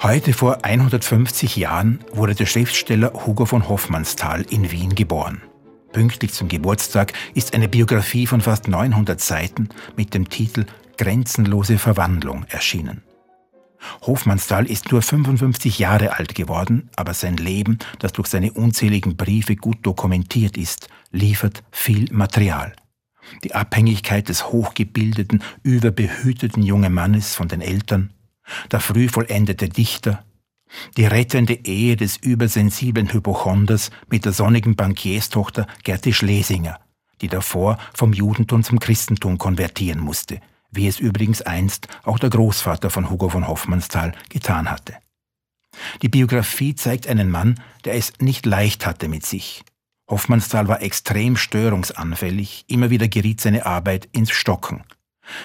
Heute vor 150 Jahren wurde der Schriftsteller Hugo von Hoffmannsthal in Wien geboren. Pünktlich zum Geburtstag ist eine Biografie von fast 900 Seiten mit dem Titel Grenzenlose Verwandlung erschienen. Hofmannsthal ist nur 55 Jahre alt geworden, aber sein Leben, das durch seine unzähligen Briefe gut dokumentiert ist, liefert viel Material. Die Abhängigkeit des hochgebildeten, überbehüteten jungen Mannes von den Eltern, der früh vollendete Dichter, die rettende Ehe des übersensiblen Hypochonders mit der sonnigen Bankierstochter Gerti Schlesinger, die davor vom Judentum zum Christentum konvertieren musste, wie es übrigens einst auch der Großvater von Hugo von Hoffmannsthal getan hatte. Die Biografie zeigt einen Mann, der es nicht leicht hatte mit sich. Hoffmannsthal war extrem störungsanfällig, immer wieder geriet seine Arbeit ins Stocken.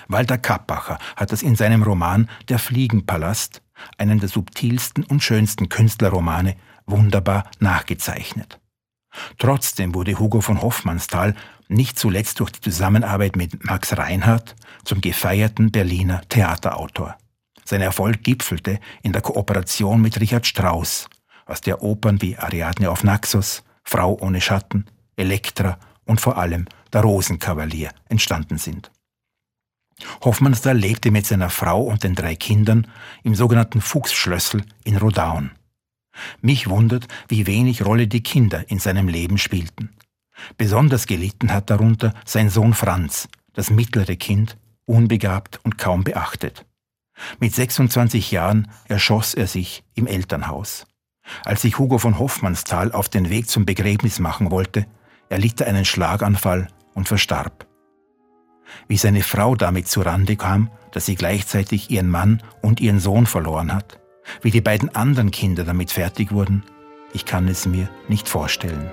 Walter Kappacher hat das in seinem Roman Der Fliegenpalast, einen der subtilsten und schönsten Künstlerromane, wunderbar nachgezeichnet. Trotzdem wurde Hugo von Hoffmannsthal nicht zuletzt durch die Zusammenarbeit mit Max Reinhardt zum gefeierten Berliner Theaterautor. Sein Erfolg gipfelte in der Kooperation mit Richard Strauss, aus der Opern wie Ariadne auf Naxos, Frau ohne Schatten, Elektra und vor allem der Rosenkavalier entstanden sind. Hoffmannsthal lebte mit seiner Frau und den drei Kindern im sogenannten Fuchsschlössel in Rodaun. Mich wundert, wie wenig Rolle die Kinder in seinem Leben spielten. Besonders gelitten hat darunter sein Sohn Franz, das mittlere Kind, unbegabt und kaum beachtet. Mit 26 Jahren erschoss er sich im Elternhaus. Als sich Hugo von Hoffmannsthal auf den Weg zum Begräbnis machen wollte, erlitt er einen Schlaganfall und verstarb. Wie seine Frau damit zurande kam, dass sie gleichzeitig ihren Mann und ihren Sohn verloren hat, wie die beiden anderen Kinder damit fertig wurden, ich kann es mir nicht vorstellen.